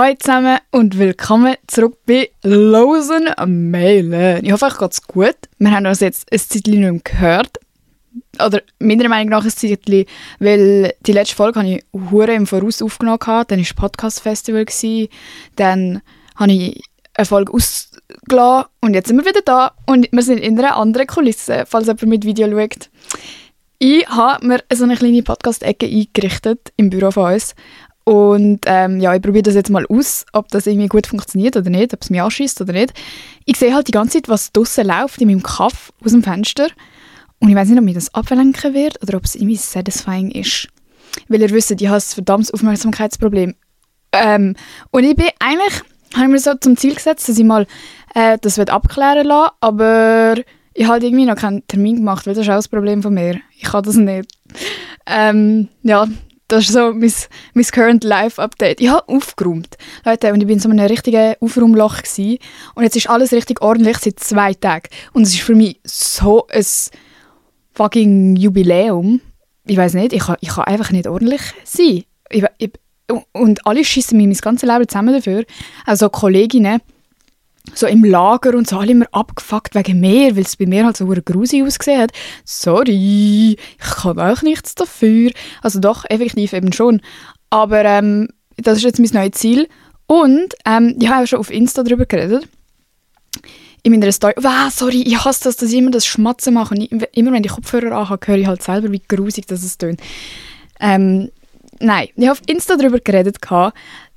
Hallo zusammen und willkommen zurück bei Losen Mailen. Ich hoffe, euch geht's gut. Wir haben uns jetzt ein Zeitchen nicht mehr gehört. Oder meiner Meinung nach ein Zeitchen, weil die letzte Folge habe ich hure im Voraus aufgenommen. Dann war das Podcast-Festival. Dann habe ich eine Folge ausgelassen und jetzt sind wir wieder da und wir sind in einer anderen Kulisse, falls jemand mit Video schaut. Ich habe mir so eine kleine Podcast-Ecke eingerichtet im Büro von uns und ähm, ja, ich probiere das jetzt mal aus, ob das irgendwie gut funktioniert oder nicht, ob es mich anschießt oder nicht. Ich sehe halt die ganze Zeit, was draußen läuft in meinem Kaff aus dem Fenster. Und ich weiß nicht, ob mich das ablenken wird oder ob es irgendwie satisfying ist. Weil ihr wisst, ich habe ein verdammtes Aufmerksamkeitsproblem. Ähm, und ich bin eigentlich, habe ich mir so zum Ziel gesetzt, dass ich mal äh, das abklären lassen aber ich habe halt irgendwie noch keinen Termin gemacht, weil das ist auch das Problem von mir. Ich kann das nicht. Ähm, ja, das ist so mein, mein Current Life Update. Ich habe aufgeräumt. Leute, und ich bin in so einem richtigen Aufraumloch gewesen. Und jetzt ist alles richtig ordentlich seit zwei Tagen. Und es ist für mich so ein fucking Jubiläum. Ich weiß nicht, ich kann, ich kann einfach nicht ordentlich sein. Ich, ich, und alle schießen mir mein ganzes Leben zusammen dafür. Also Kolleginnen, so im Lager und so alle immer abgefuckt wegen mir, weil es bei mir halt so grusig ausgesehen hat. Sorry, ich kann auch nichts dafür. Also doch, effektiv eben schon. Aber ähm, das ist jetzt mein neues Ziel. Und ähm, ich habe ja schon auf Insta darüber geredet. In meiner Story. Wow, sorry, ich hasse das, dass ich immer das Schmatzen mache. Und immer wenn ich Kopfhörer anhabe, höre ich halt selber, wie grusig das es tönt. Ähm, nein, ich habe auf Insta darüber geredet,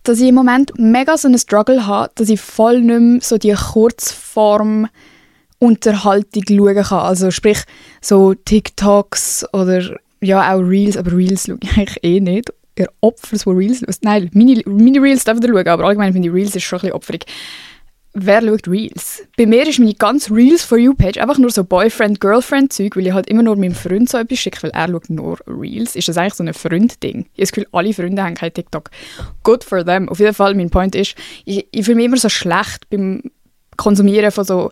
dass ich im Moment mega so einen Struggle habe, dass ich voll nicht mehr so die Kurzform Unterhaltung schauen kann. Also sprich so TikToks oder ja auch Reels, aber Reels schaue ich eigentlich eh nicht. Ihr Opfer, so Reels, nein, Mini-Reels darf ich schauen, aber allgemein finde ich Reels ist schon ein bisschen opferig wer schaut Reels? Bei mir ist meine ganze Reels for You Page einfach nur so Boyfriend-Girlfriend-Zeug, weil ich halt immer nur meinem Freund so etwas schicke, weil er schaut nur Reels. Ist das eigentlich so ein Freund-Ding? Ich habe das Gefühl, alle Freunde haben kein TikTok. Good for them. Auf jeden Fall, mein Point ist, ich, ich fühle mich immer so schlecht beim Konsumieren von so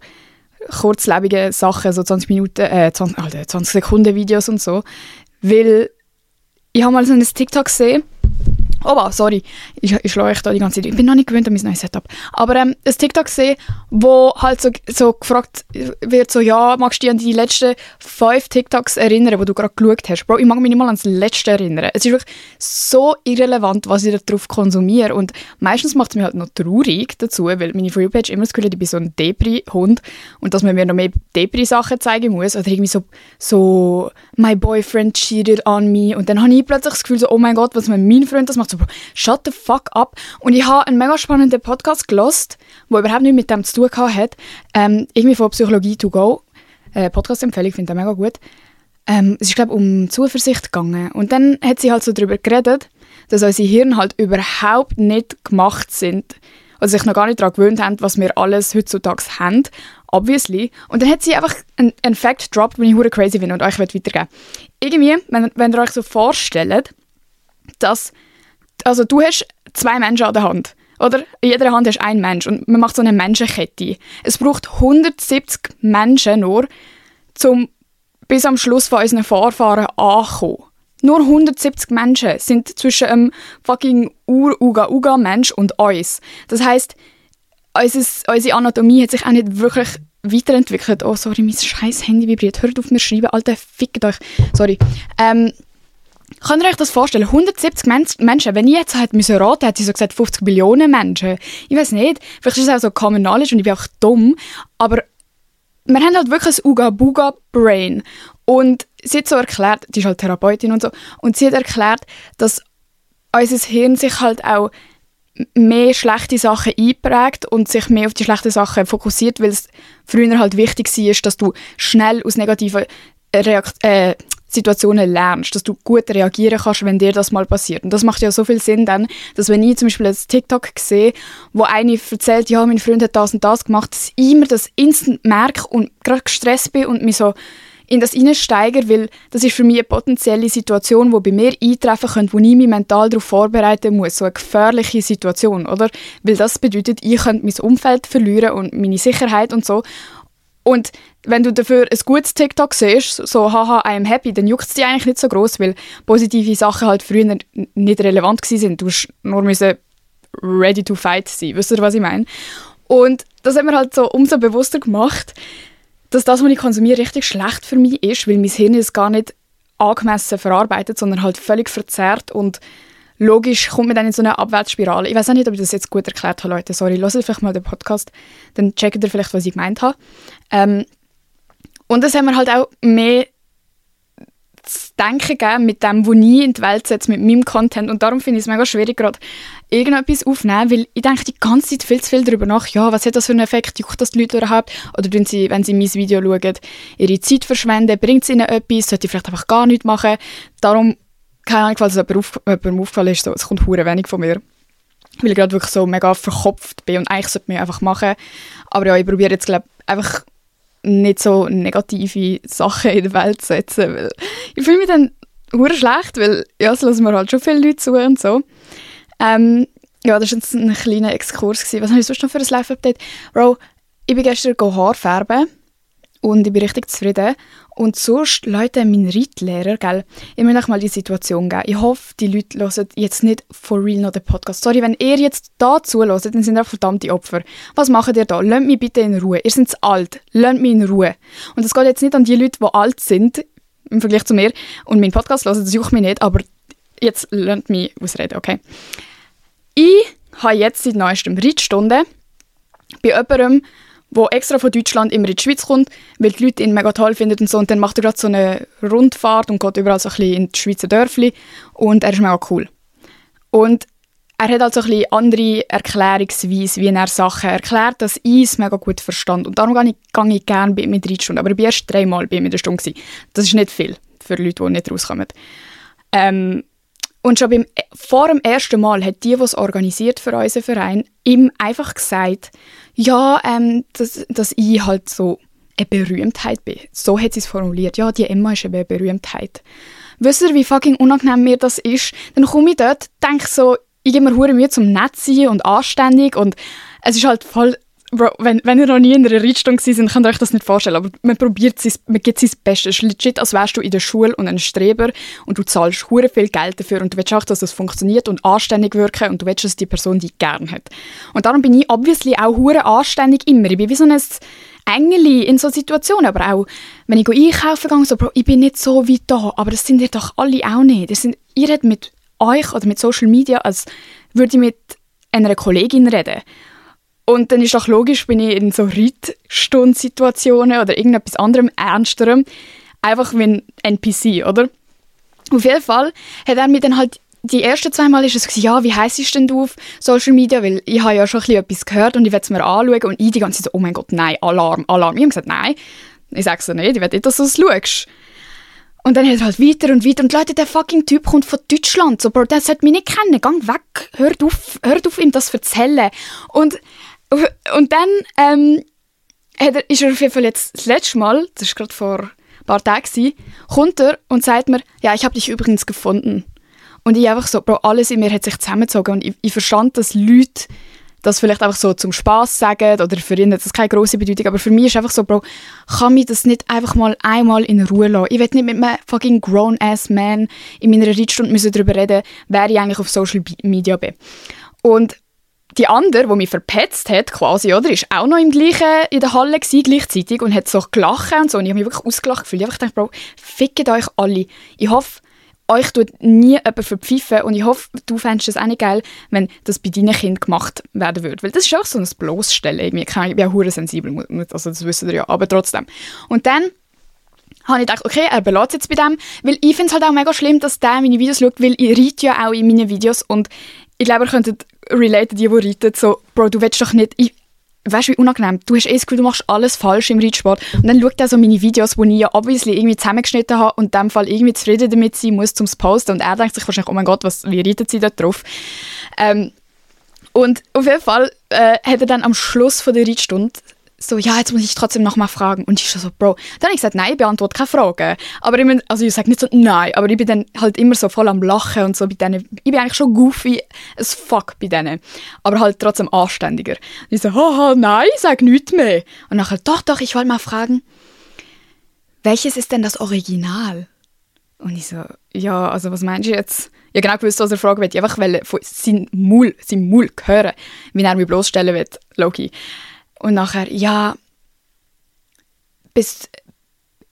kurzlebigen Sachen, so 20 Minuten, äh, 20, Alter, 20 Sekunden Videos und so, weil ich habe mal so ein TikTok gesehen, Oh, sorry, ich, ich schlage euch da die ganze Zeit. Ich bin noch nicht gewöhnt an mein neues Setup. Aber ähm, ein TikTok gesehen, wo halt so, so gefragt wird, so, ja, magst du dich an die letzten fünf TikToks erinnern, die du gerade geschaut hast? Bro, ich mag mich nicht mal an das letzte erinnern. Es ist wirklich so irrelevant, was ich darauf konsumiere. Und meistens macht es mich halt noch traurig dazu, weil meine For page immer das Gefühl hat, ich bin so ein Depri-Hund und dass man mir noch mehr Depri-Sachen zeigen muss. Oder irgendwie so, so, my boyfriend cheated on me. Und dann habe ich plötzlich das Gefühl, so, oh mein Gott, was mein Freund das macht so, shut the fuck up. Und ich habe einen mega spannenden Podcast gelost, der überhaupt nichts mit dem zu tun hat. Ähm, irgendwie von Psychologie to go. Äh, Podcast-Empfehlung, finde ich mega gut. Ähm, es ist, glaube um Zuversicht gegangen. Und dann hat sie halt so darüber geredet, dass unsere Hirn halt überhaupt nicht gemacht sind, also sich noch gar nicht daran gewöhnt haben, was wir alles heutzutage haben, obviously. Und dann hat sie einfach einen, Fact gedroppt, den ich hure crazy finde und euch weitergeben Irgendwie, wenn, wenn ihr euch so vorstellt, dass also du hast zwei Menschen an der Hand. Oder? In jeder Hand hast du einen Mensch und man macht so eine Menschenkette. Es braucht 170 Menschen nur, um bis am Schluss von unseren Vorfahren anzukommen. Nur 170 Menschen sind zwischen einem fucking Ur-Uga-Uga-Mensch und uns. Das heisst, unsere Anatomie hat sich auch nicht wirklich weiterentwickelt. Oh, sorry, mein scheiß Handy vibriert. Hört auf mir schreiben. Alter, fickt euch. Sorry. Ähm, Könnt ihr euch das vorstellen? 170 Men Menschen, wenn ich jetzt halt müssen raten, hätte ich so gesagt 50 Billionen Menschen. Ich weiß nicht, vielleicht ist es auch so Common Knowledge und ich bin auch dumm, aber wir haben halt wirklich ein Uga-Buga-Brain. Und sie hat so erklärt, die ist halt Therapeutin und so, und sie hat erklärt, dass unser Hirn sich halt auch mehr schlechte Sachen einprägt und sich mehr auf die schlechten Sachen fokussiert, weil es früher halt wichtig war, dass du schnell aus negativen Reakt äh, Situationen lernst, dass du gut reagieren kannst, wenn dir das mal passiert. Und das macht ja so viel Sinn dann, dass wenn ich zum Beispiel ein TikTok sehe, wo eine erzählt, ja, mein Freund hat das und das gemacht, dass ich immer das instant merke und gerade gestresst bin und mich so in das hineinsteige, weil das ist für mich eine potenzielle Situation, die bei mir eintreffen könnte, wo ich mich mental darauf vorbereiten muss. So eine gefährliche Situation, oder? Weil das bedeutet, ich könnte mein Umfeld verlieren und meine Sicherheit und so. Und wenn du dafür ein gutes TikTok siehst, so haha, I am happy, dann juckt es dich eigentlich nicht so groß, weil positive Sachen halt früher nicht relevant waren. Du musst nur müssen ready to fight sein. Wisst ihr, was ich meine? Und das hat mir halt so umso bewusster gemacht, dass das, was ich konsumiere, richtig schlecht für mich ist, weil mein Hirn es gar nicht angemessen verarbeitet, sondern halt völlig verzerrt und logisch kommt man dann in so eine Abwärtsspirale. Ich weiß auch nicht, ob ich das jetzt gut erklärt habe, Leute. Sorry, hört vielleicht mal den Podcast, dann checkt ihr vielleicht, was ich gemeint habe. Ähm, und das haben wir halt auch mehr zu denken gegeben mit dem, was ich in die Welt setze, mit meinem Content. Und darum finde ich es mega schwierig, gerade irgendetwas aufzunehmen, weil ich denke die ganze Zeit viel zu viel darüber nach, ja, was hat das für einen Effekt, juckt das die Leute überhaupt? Oder tun sie, wenn sie mein Video schauen, ihre Zeit verschwenden, bringt es ihnen etwas, sollte ich vielleicht einfach gar nichts machen? Darum, keine Ahnung, falls es jemandem, auf, aufgefallen ist, so, es kommt hure wenig von mir. Weil ich gerade wirklich so mega verkopft bin und eigentlich sollte man einfach machen. Aber ja, ich probiere jetzt, glaube einfach nicht so negative Sachen in der Welt setzen, weil ich fühle mich dann hure schlecht, weil ja, es lassen mir halt schon viele Leute zu und so. Ähm, ja, das war jetzt ein kleiner Exkurs. Gewesen. Was habe ich sonst noch für ein Live-Update? Bro, ich bin gestern Haar färben und ich bin richtig zufrieden. Und sonst, Leute, mein Reitlehrer, gell, ich will euch mal die Situation geben. Ich hoffe, die Leute hören jetzt nicht for real noch den Podcast. Sorry, wenn ihr jetzt da zuhört, dann sind ihr verdammte Opfer. Was macht ihr da? Lasst mich bitte in Ruhe. Ihr seid zu alt. Lasst mich in Ruhe. Und das geht jetzt nicht an die Leute, die alt sind, im Vergleich zu mir, und meinen Podcast hören, das juckt mich nicht, aber jetzt lasst mich ausreden, okay? Ich habe jetzt seit neuestem Reitstunde bei jemandem, der extra von Deutschland immer in die Schweiz kommt, weil die Leute ihn mega toll finden und so. Und dann macht er gerade so eine Rundfahrt und geht überall so ein bisschen in die Schweizer Dörfli und er ist mega cool. Und er hat also ein bisschen andere Erklärungsweise, wie er Sachen erklärt, dass ich es mega gut verstand. Und darum gehe ich, gehe ich gerne bei ihm mit drei Stunden. Aber ich war erst dreimal bei ihm in der Stunde. Gewesen. Das ist nicht viel für Leute, die nicht rauskommen. Ähm, und schon beim, vor dem ersten Mal hat die, die es organisiert für unseren Verein, ihm einfach gesagt, ja, ähm, dass, dass ich halt so eine Berühmtheit bin. So hat sie es formuliert. Ja, die Emma ist eine Berühmtheit. Wisst ihr, wie fucking unangenehm mir das ist? Dann komme ich dort, denke so, ich gebe mir hure Mühe zum nett sein und anständig und es ist halt voll Bro, wenn, wenn ihr noch nie in einer Reitstunde seid, könnt ihr euch das nicht vorstellen, aber man probiert sein, man gibt sein Bestes. Es ist legit, als wärst du in der Schule und ein Streber und du zahlst hure viel Geld dafür und du willst auch, dass das funktioniert und anständig wirken und du willst, dass die Person dich gern hat. Und darum bin ich obviously auch hure anständig immer. Ich bin wie so ein Engel in so Situationen, aber auch, wenn ich einkaufen gehe, so, Bro, ich bin nicht so wie da, aber das sind ihr doch alle auch nicht. Das sind, ihr redet mit euch oder mit Social Media, als würde ich mit einer Kollegin reden. Und dann ist doch logisch, bin ich in so Reitstundsituationen oder irgendetwas anderem Ernsterem einfach wie ein NPC, oder? Auf jeden Fall hat er mir dann halt die ersten zwei Mal ist es gesagt, ja, wie heißt es denn du auf Social Media? Weil ich habe ja schon etwas gehört und ich werde es mir anschauen und ich die ganze Zeit so, oh mein Gott, nein, Alarm, Alarm. Ich habe gesagt, nein, ich sage so nicht, ich will nicht, dass du es schaust. Und dann hat er halt weiter und weiter. Und Leute, der fucking Typ kommt von Deutschland. So, Bro, der sollte mich nicht kennen. Gang weg. Hört auf, hört auf ihm das zu erzählen. Und und dann ähm, er, ist er auf jeden Fall jetzt das letzte Mal, das war gerade vor ein paar Tagen, kommt er und sagt mir, ja, ich habe dich übrigens gefunden. Und ich einfach so, Bro, alles in mir hat sich zusammengezogen und ich, ich verstand, dass Leute das vielleicht einfach so zum Spaß sagen oder für ihn hat das keine große Bedeutung, aber für mich ist einfach so, Bro, kann mich das nicht einfach mal einmal in Ruhe lassen? Ich will nicht mit einem fucking grown-ass Man in meiner Reitstunde müssen darüber reden, wer ich eigentlich auf Social Media bin. Und die andere, die mich verpetzt hat, quasi, oder, ist auch noch im gleichen, in der Halle gewesen, gleichzeitig und hat so gelacht und so. Und ich habe mich wirklich ausgelacht gefühlt. Ich habe gedacht, Bro, fickt euch alle. Ich hoffe, euch tut nie jemand verpfeifen und ich hoffe, du fändest es auch nicht geil, wenn das bei deinen Kindern gemacht werden würde. Weil das ist auch so ein Bloßstellen irgendwie. Ich bin hure sensibel, also das wissen ihr ja, aber trotzdem. Und dann habe ich gedacht, okay, er belässt jetzt bei dem, weil ich finde es halt auch mega schlimm, dass der meine Videos schaut, weil ich reite ja auch in meinen Videos und ich glaube, ihr könntet relaten, die, die reiten, so, Bro, du willst doch nicht, ich, weißt du, wie unangenehm, du hast eh das Gefühl, du machst alles falsch im Reitsport und dann schaut er so meine Videos, die ich ja obviously irgendwie zusammengeschnitten habe und in dem Fall irgendwie zufrieden damit sein muss, zum Posten und er denkt sich wahrscheinlich, oh mein Gott, was, wie reiten sie da drauf? Ähm, und auf jeden Fall äh, hat er dann am Schluss von der Reitstunde so, ja, jetzt muss ich trotzdem noch mal fragen. Und ich so, Bro. Dann habe ich gesagt, nein, ich beantworte keine Fragen. Aber ich bin, also ich sage nicht so, nein, aber ich bin dann halt immer so voll am Lachen und so bei denen. Ich bin eigentlich schon goofy as fuck bei denen. Aber halt trotzdem anständiger. Und ich so, haha, nein, sage nichts mehr. Und nachher, doch, doch, ich wollte mal fragen, welches ist denn das Original? Und ich so, ja, also was meinst du jetzt? Ja, genau gewusst, was er fragen will. Ich einfach von seinem Maul, seinem Maul hören, wie er mich bloßstellen will, Loki. Und nachher, ja, bist,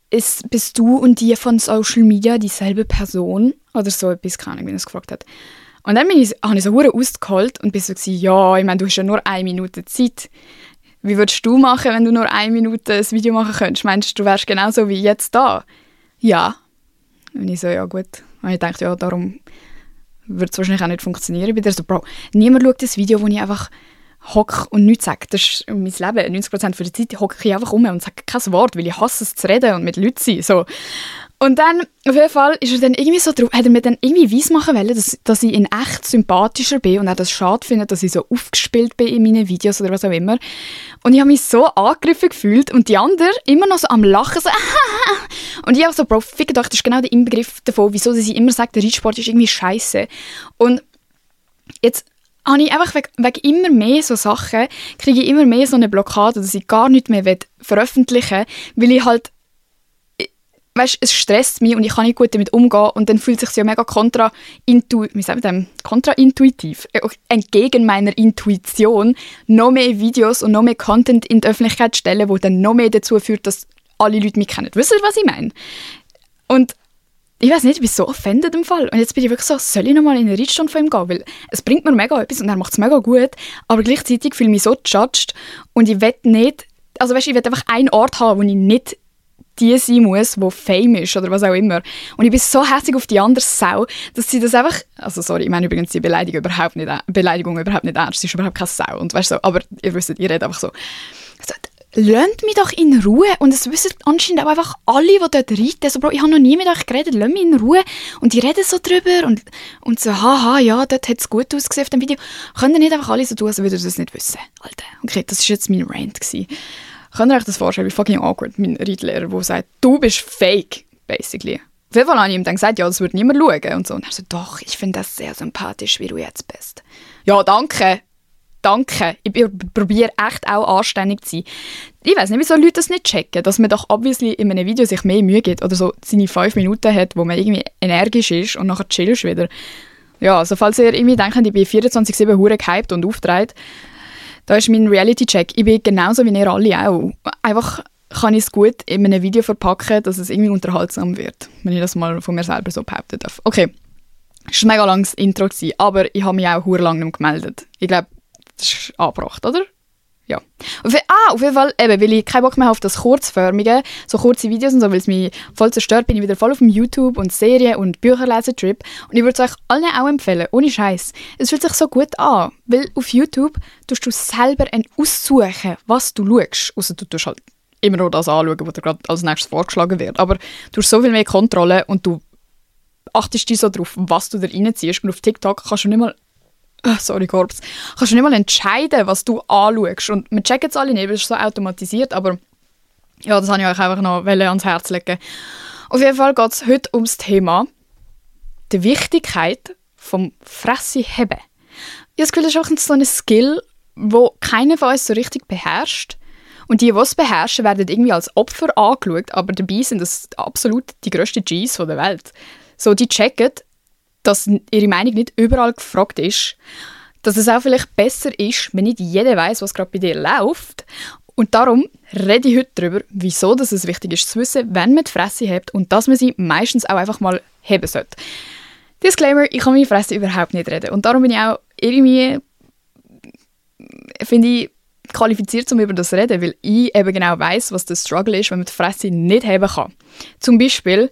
ist, bist du und die von Social Media dieselbe Person? Oder so etwas, keine Ahnung, wie er es gefragt hat. Und dann bin ich, habe ich so hure ausgeholt und bin so gewesen, ja, ich meine, du hast ja nur eine Minute Zeit. Wie würdest du machen, wenn du nur eine Minute ein Video machen könntest? Meinst du, du wärst genauso wie jetzt da? Ja. Und ich so, ja gut. Und ich dachte, ja, darum wird es wahrscheinlich auch nicht funktionieren. Ich bin so, Bro, niemand schaut das Video, wo ich einfach hocke und nichts sage. Das ist mein Leben. 90% der Zeit hocke ich einfach um und sage kein Wort, weil ich hasse es zu reden und mit Leuten zu sein. So. Und dann, auf jeden Fall, ist er dann irgendwie so drauf, hat er mir dann irgendwie weiss machen wollen, dass, dass ich in echt sympathischer bin und er das schade findet, dass ich so aufgespielt bin in meinen Videos oder was auch immer. Und ich habe mich so angegriffen gefühlt und die anderen immer noch so am Lachen, so Und ich habe so, Bro, fick doch, das ist genau der Inbegriff davon, wieso sie immer sagt, der Reitsport ist irgendwie scheiße. Und jetzt habe ich einfach wegen, wegen immer mehr so Sachen, kriege ich immer mehr so eine Blockade, dass ich gar nicht mehr veröffentlichen will, weil ich halt weißt, es stresst mich und ich kann nicht gut damit umgehen und dann fühlt es sich ja mega kontraintuitiv, äh, entgegen meiner Intuition, noch mehr Videos und noch mehr Content in die Öffentlichkeit stellen, wo dann noch mehr dazu führt, dass alle Leute mich kennen. Wisst ihr, was ich meine? Und ich weiß nicht, ich bin so offended im Fall. Und jetzt bin ich wirklich so, soll ich nochmal in eine Reitstunde von ihm gehen? Weil es bringt mir mega etwas und er macht es mega gut. Aber gleichzeitig fühle ich mich so judged und ich will nicht, also weißt, ich will einfach einen Ort haben, wo ich nicht die sein muss, die Fame ist oder was auch immer. Und ich bin so hässlich auf die andere Sau, dass sie das einfach, also sorry, ich meine übrigens die Beleidigung überhaupt nicht, Beleidigung überhaupt nicht ernst, sie ist überhaupt keine Sau und weißt so, aber ihr wisst, ihr redet einfach so Lasst mich doch in Ruhe. Und es wissen anscheinend auch einfach alle, die dort reiten. So, Bro, ich habe noch nie mit euch geredet, lasst mich in Ruhe. Und die reden so drüber und, und so, haha, ja, dort hat es gut ausgesehen auf dem Video. Können nicht einfach alle so tun, als würdet ihr das nicht wissen? Alter, okay, das war jetzt mein Rant. Gewesen. Könnt ihr euch das vorstellen, wie fucking awkward mein Reitlehrer, der sagt, du bist fake, basically. Auf jeden Fall habe ich ihm dann gesagt, ja, das würde niemand schauen und so. Und er so, doch, ich finde das sehr sympathisch, wie du jetzt bist. Ja, danke. Danke. Ich probiere echt auch anständig zu sein. Ich weiß nicht, wieso Leute das nicht checken, dass man doch obviously in einem Video sich mehr Mühe gibt oder so seine fünf Minuten hat, wo man irgendwie energisch ist und nachher chillst wieder. Ja, also falls ihr irgendwie denkt, ich bin 24-7 hure gehypt und auftreten, da ist mein Reality-Check. Ich bin genauso wie ihr alle auch. Einfach kann ich es gut in einem Video verpacken, dass es irgendwie unterhaltsam wird, wenn ich das mal von mir selber so behaupten darf. Okay, das war ein mega langes Intro, aber ich habe mich auch sehr lange nicht gemeldet. Ich glaube, das ist angebracht, oder? ja. Auf, ah, auf jeden Fall, eben, weil ich keinen Bock mehr habe auf das Kurzförmige, so kurze Videos und so, weil es mich voll zerstört, bin ich wieder voll auf dem YouTube und Serien und Bücherlesen-Trip. Und ich würde es euch allen auch empfehlen, ohne Scheiß. Es fühlt sich so gut an, weil auf YouTube tust du selber ein aussuchen, was du schaust. Außer du tust halt immer nur das anschauen, was dir gerade als nächstes vorgeschlagen wird. Aber du hast so viel mehr Kontrolle und du achtest dich so darauf, was du da reinziehst. Und auf TikTok kannst du nicht mal oh, sorry, Korps, kannst du nicht mal entscheiden, was du anschaust. Und wir checken es alle nicht, weil es so automatisiert, aber ja, das habe ich euch einfach noch ans Herz legen. Auf jeden Fall geht es heute ums Thema die Wichtigkeit vom Fresse heben. Ich habe das Gefühl, das ist auch so ein Skill, wo keiner von uns so richtig beherrscht. Und die, die es beherrschen, werden irgendwie als Opfer angeschaut, aber dabei sind das absolut die grössten Gs der Welt. So, die checken, dass ihre Meinung nicht überall gefragt ist, dass es auch vielleicht besser ist, wenn nicht jeder weiß, was gerade bei dir läuft. Und darum rede ich heute darüber, wieso dass es wichtig ist zu wissen, wenn man die Fresse hat und dass man sie meistens auch einfach mal heben sollte. Disclaimer, ich kann meine Fresse überhaupt nicht reden. Und darum bin ich auch irgendwie, finde ich, qualifiziert, um über das zu reden, weil ich eben genau weiß, was der Struggle ist, wenn man die Fresse nicht heben kann. Zum Beispiel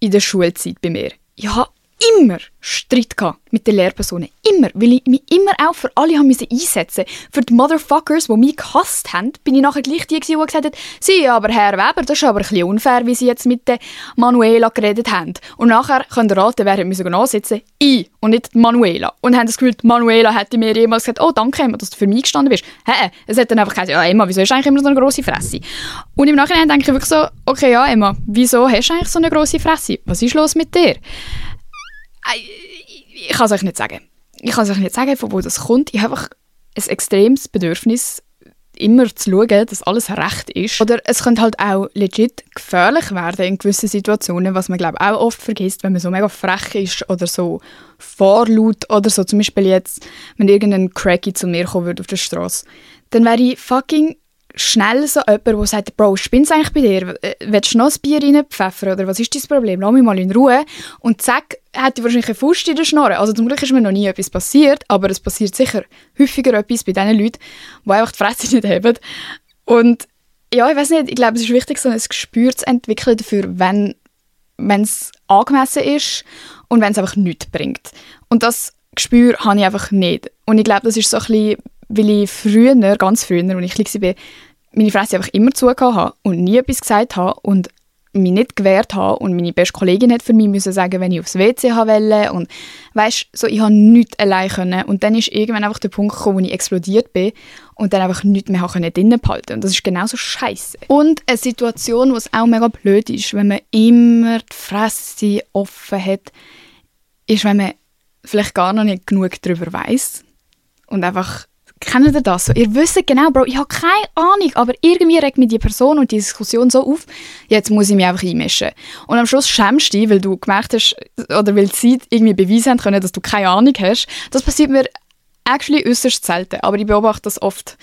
in der Schulzeit bei mir. Ich habe immer Streit mit den Lehrpersonen. Immer. Weil ich mich immer auch für alle haben einsetzen Für die Motherfuckers, die mich gehasst haben, bin ich nachher gleich die, die gesagt hat, sie, aber Herr Weber, das ist aber ein bisschen unfair, wie sie jetzt mit der Manuela geredet haben. Und nachher könnt ihr raten, wer müssen ansitzen Ich und nicht Manuela. Und haben das Gefühl, Manuela hätte mir jemals gesagt, oh, danke Emma, dass du für mich gestanden bist. Hä? Es hat dann einfach gesagt, ja Emma, wieso hast du eigentlich immer so eine grosse Fresse? Und im Nachhinein denke ich wirklich so, okay, ja Emma, wieso hast du eigentlich so eine grosse Fresse? Was ist los mit dir? Ich kann es euch nicht sagen. Ich kann es euch nicht sagen, von wo das kommt. Ich habe einfach ein extremes Bedürfnis, immer zu schauen, dass alles recht ist. Oder es könnte halt auch legit gefährlich werden in gewissen Situationen, was man glaube auch oft vergisst, wenn man so mega frech ist oder so vorlaut oder so. Zum Beispiel jetzt, wenn irgendein Cracky zu mir kommen würde auf der Straße, dann wäre ich fucking schnell so jemand, der sagt, Bro, spinnst eigentlich bei dir? Äh, willst du noch ein Bier reinpfeffern oder was ist dein Problem? Lass mich mal in Ruhe. Und zack, hätte ich wahrscheinlich eine Faust in der Schnorre. Also zum Glück ist mir noch nie etwas passiert, aber es passiert sicher häufiger etwas bei diesen Leuten, die einfach die Fresse nicht haben. Und ja, ich weiß nicht, ich glaube, es ist wichtig, so ein Gespür zu entwickeln dafür, wenn es angemessen ist und wenn es einfach nichts bringt. Und das Gespür habe ich einfach nicht. Und ich glaube, das ist so ein bisschen, weil ich früher, ganz früher, als ich klein war, meine Fresse einfach immer zugehört und nie etwas gesagt habe und mich nicht gewehrt habe und meine beste Kollegin hat für mich müssen sagen, wenn ich aufs WC wollte und weißt, so ich habe nichts allein können und dann ist irgendwann einfach der Punkt gekommen, wo ich explodiert bin und dann einfach nichts mehr können drinnen behalten und das ist genauso scheiße. Und eine Situation, es auch mega blöd ist, wenn man immer die Fresse offen hat, ist, wenn man vielleicht gar noch nicht genug darüber weiß und einfach Kennt ihr das? So, ihr wisst genau, Bro, ich habe keine Ahnung, aber irgendwie regt mich die Person und die Diskussion so auf, jetzt muss ich mich einfach einmischen. Und am Schluss schämst du dich, weil du gemerkt hast, oder weil sie irgendwie beweisen haben können, dass du keine Ahnung hast. Das passiert mir actually äußerst selten, aber ich beobachte das oft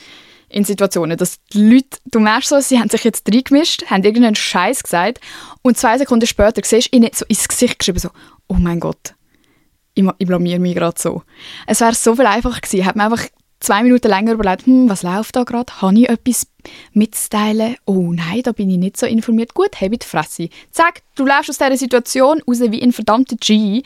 in Situationen, dass die Leute, du merkst so, sie haben sich jetzt reingemischt, haben irgendeinen Scheiß gesagt und zwei Sekunden später siehst du ihnen so ins Gesicht geschrieben, so, oh mein Gott, ich, ich blamier mich gerade so. Es wäre so viel einfacher gewesen, hat man einfach zwei Minuten länger überlegt, hm, was läuft da gerade? Habe ich etwas mitzuteilen? Oh nein, da bin ich nicht so informiert. Gut, habe die Fresse. Zack, du läufst aus dieser Situation raus wie ein verdammter G.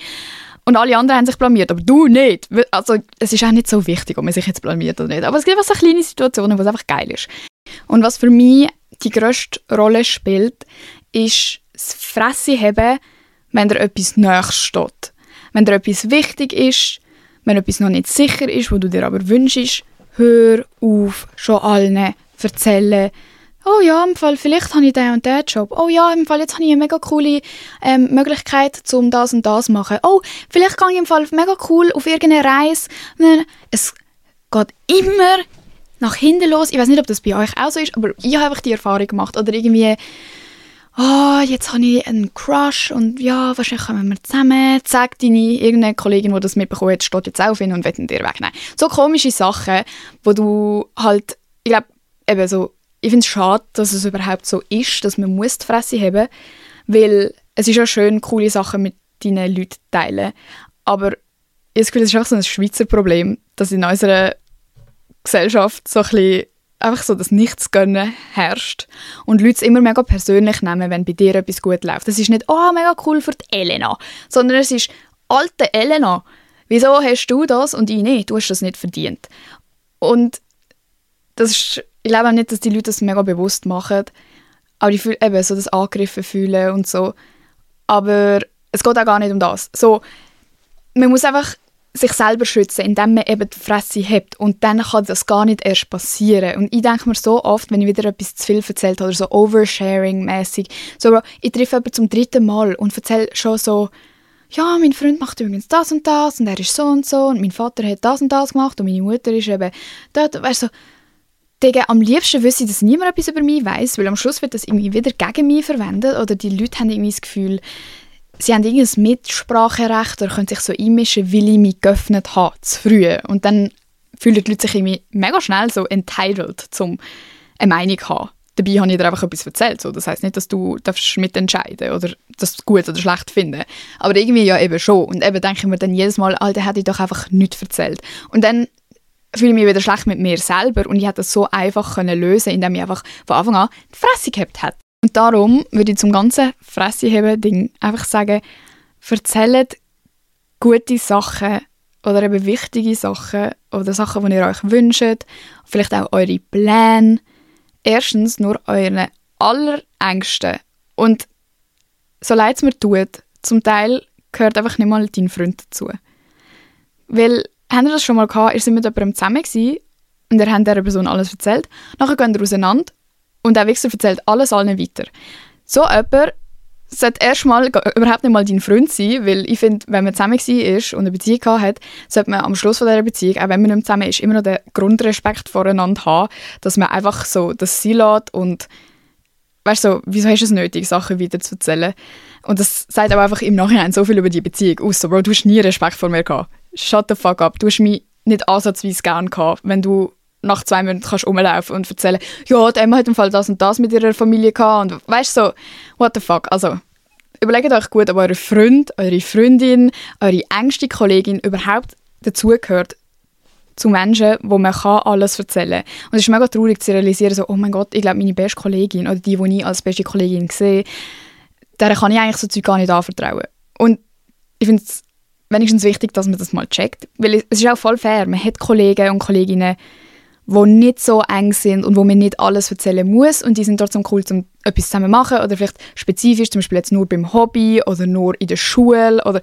Und alle anderen haben sich blamiert, aber du nicht. Also, es ist auch nicht so wichtig, ob man sich jetzt blamiert oder nicht. Aber es gibt auch so kleine Situationen, wo es einfach geil ist. Und was für mich die grösste Rolle spielt, ist das Fresse haben, wenn dir etwas näher steht. Wenn dir etwas wichtig ist, wenn etwas noch nicht sicher ist, wo du dir aber wünschst, hör auf, schon allen erzählen, oh ja, im Fall, vielleicht habe ich den und den Job. Oh ja, im Fall, jetzt habe ich eine mega coole ähm, Möglichkeit, um das und das zu machen. Oh, vielleicht gehe ich im Fall mega cool auf irgendeine Reise. Es geht immer nach hinten los. Ich weiß nicht, ob das bei euch auch so ist, aber ich habe einfach die Erfahrung gemacht. Oder irgendwie oh, jetzt habe ich einen Crush und ja, wahrscheinlich kommen wir zusammen. Sag deine irgendeine Kollegin, die das mitbekommen hat, steht jetzt auf hin und will dir wegnehmen. So komische Sachen, wo du halt, ich glaube, eben so, ich finde es schade, dass es überhaupt so ist, dass man muss die Fresse haben, weil es ist ja schön, coole Sachen mit deinen Leuten teilen, aber ich habe das Gefühl, es ist auch so ein Schweizer Problem, dass in unserer Gesellschaft so ein bisschen einfach so das Nichtsgönnen herrscht und Leute es immer mega persönlich nehmen, wenn bei dir etwas gut läuft. Das ist nicht, oh, mega cool für die Elena, sondern es ist, alte Elena, wieso hast du das und ich nicht? Du hast das nicht verdient. Und das ist, ich glaube auch nicht, dass die Leute das mega bewusst machen, aber die fühlen eben so das Angriffen fühlen und so. Aber es geht auch gar nicht um das. So, man muss einfach sich selber schützen, indem man eben die Fresse hebt. Und dann kann das gar nicht erst passieren. Und ich denke mir so oft, wenn ich wieder etwas zu viel erzählt oder so Oversharing-mäßig, so, ich treffe jemanden zum dritten Mal und erzähle schon so, ja, mein Freund macht übrigens das und das und er ist so und so und mein Vater hat das und das gemacht und meine Mutter ist eben dort, weißt du, so, am liebsten wüsste ich, dass niemand etwas über mich weiß, weil am Schluss wird das irgendwie wieder gegen mich verwendet oder die Leute haben irgendwie das Gefühl, sie haben irgendein Mitspracherecht oder können sich so einmischen, weil ich mich geöffnet habe, zu früh. Und dann fühlen die Leute sich irgendwie mega schnell so entitled, um eine Meinung zu haben. Dabei habe ich dir einfach etwas erzählt. So. Das heißt nicht, dass du darfst mitentscheiden oder das gut oder schlecht finden. Aber irgendwie ja eben schon. Und eben denke ich mir dann jedes Mal, Alter, hätte ich doch einfach nichts erzählt. Und dann fühle ich mich wieder schlecht mit mir selber und ich hätte das so einfach können lösen, indem ich einfach von Anfang an die Fresse gehabt hätte. Und darum würde ich zum ganzen Fresseheben-Ding einfach sagen, erzählt gute Sachen oder eben wichtige Sachen oder Sachen, die ihr euch wünscht, vielleicht auch eure Pläne. Erstens nur euren allerängsten. Und so leid es mir tut, zum Teil gehört einfach nicht mal dein Freund dazu. Weil, habt ihr das schon mal gehabt, ihr seid mit jemandem zusammen gewesen, und ihr habt dieser Person alles erzählt, nachher gehen ihr auseinander und der Wichser erzählt alles allen weiter. So jemand sollte erstmal überhaupt nicht mal dein Freund sein, weil ich finde, wenn man zusammen war und eine Beziehung hat, sollte man am Schluss von dieser Beziehung, auch wenn man nicht zusammen ist, immer noch den Grundrespekt voreinander haben, dass man einfach so das sein lässt und weißt du, so, wieso hast du es nötig, Sachen wieder zu erzählen? Und das sagt aber einfach im Nachhinein so viel über die Beziehung aus. So, Bro, du hast nie Respekt vor mir gehabt. Shut the fuck up. Du hast mich nicht ansatzweise gern gehabt, wenn du nach zwei Monaten kannst rumlaufen und erzählen, ja, die Emma hat im Fall das und das mit ihrer Familie gehabt und weißt so, what the fuck, also überlegt euch gut, ob euer Freund, eure Freundin, eure engste Kollegin überhaupt dazugehört zu Menschen, wo man kann alles erzählen kann. Und es ist mega traurig zu realisieren, so, oh mein Gott, ich glaube, meine beste Kollegin oder die, die ich als beste Kollegin sehe, der kann ich eigentlich so Zeug gar nicht anvertrauen. Und ich finde es wenigstens wichtig, dass man das mal checkt, weil es ist auch voll fair, man hat Kollegen und Kolleginnen, die nicht so eng sind und wo man nicht alles erzählen muss und die sind trotzdem cool, um etwas zusammen zu machen oder vielleicht spezifisch, zum Beispiel jetzt nur beim Hobby oder nur in der Schule oder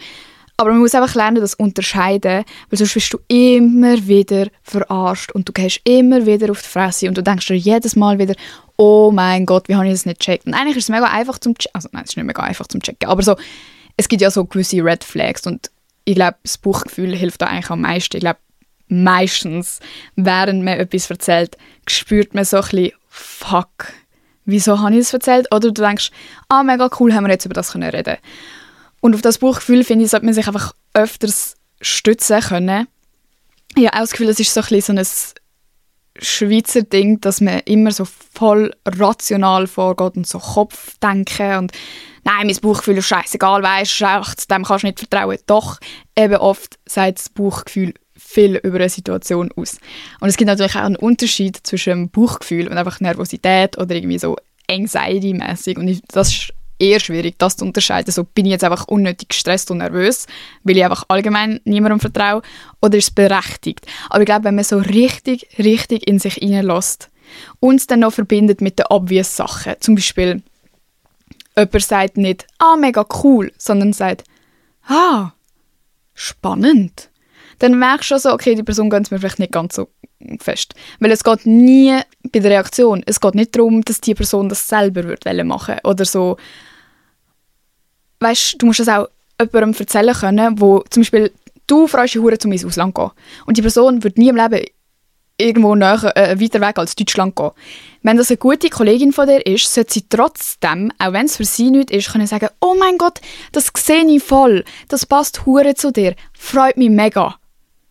aber man muss einfach lernen, das unterscheiden, weil sonst wirst du immer wieder verarscht und du gehst immer wieder auf die Fresse und du denkst dir jedes Mal wieder, oh mein Gott, wie habe ich das nicht gecheckt? Und eigentlich ist es mega einfach zum checken, also nein, es ist nicht mega einfach zum checken, aber so, es gibt ja so gewisse Red Flags und ich glaube, das Buchgefühl hilft da eigentlich am meisten. Ich glaube, meistens, während man etwas erzählt, spürt man so ein bisschen, fuck, wieso habe ich das erzählt? Oder du denkst, ah, mega cool, haben wir jetzt über das können reden Und auf das Buchgefühl, finde ich, sollte man sich einfach öfters stützen können. Habe auch das Gefühl, das ist so ein bisschen so ein Schweizer Ding, dass man immer so voll rational vorgeht und so Kopf denken und nein, mein Bauchgefühl ist scheißegal, weißt du, dem kannst du nicht vertrauen. Doch, eben oft sagt das Bauchgefühl viel über eine Situation aus. Und es gibt natürlich auch einen Unterschied zwischen Bauchgefühl und einfach Nervosität oder irgendwie so Anxiety-mäßig. Und das ist eher schwierig, das zu unterscheiden. So bin ich jetzt einfach unnötig gestresst und nervös, weil ich einfach allgemein niemandem vertraue, oder ist es berechtigt? Aber ich glaube, wenn man so richtig, richtig in sich hineinlässt und es dann noch verbindet mit den obvious Sachen, zum Beispiel jemand sagt nicht, ah, mega cool, sondern sagt, ah, spannend dann merkst du schon so, okay, die Person gönnt es mir vielleicht nicht ganz so fest. Weil es geht nie bei der Reaktion, es geht nicht darum, dass die Person das selber würde machen oder so. Weißt du, musst das auch jemandem erzählen können, wo zum Beispiel du freust dich hure zum ins Ausland gehen und die Person wird nie im Leben irgendwo näher, äh, weiter weg als Deutschland gehen. Wenn das eine gute Kollegin von dir ist, sollte sie trotzdem, auch wenn es für sie nicht ist, können sagen, oh mein Gott, das sehe ich voll, das passt hure zu dir, freut mich mega.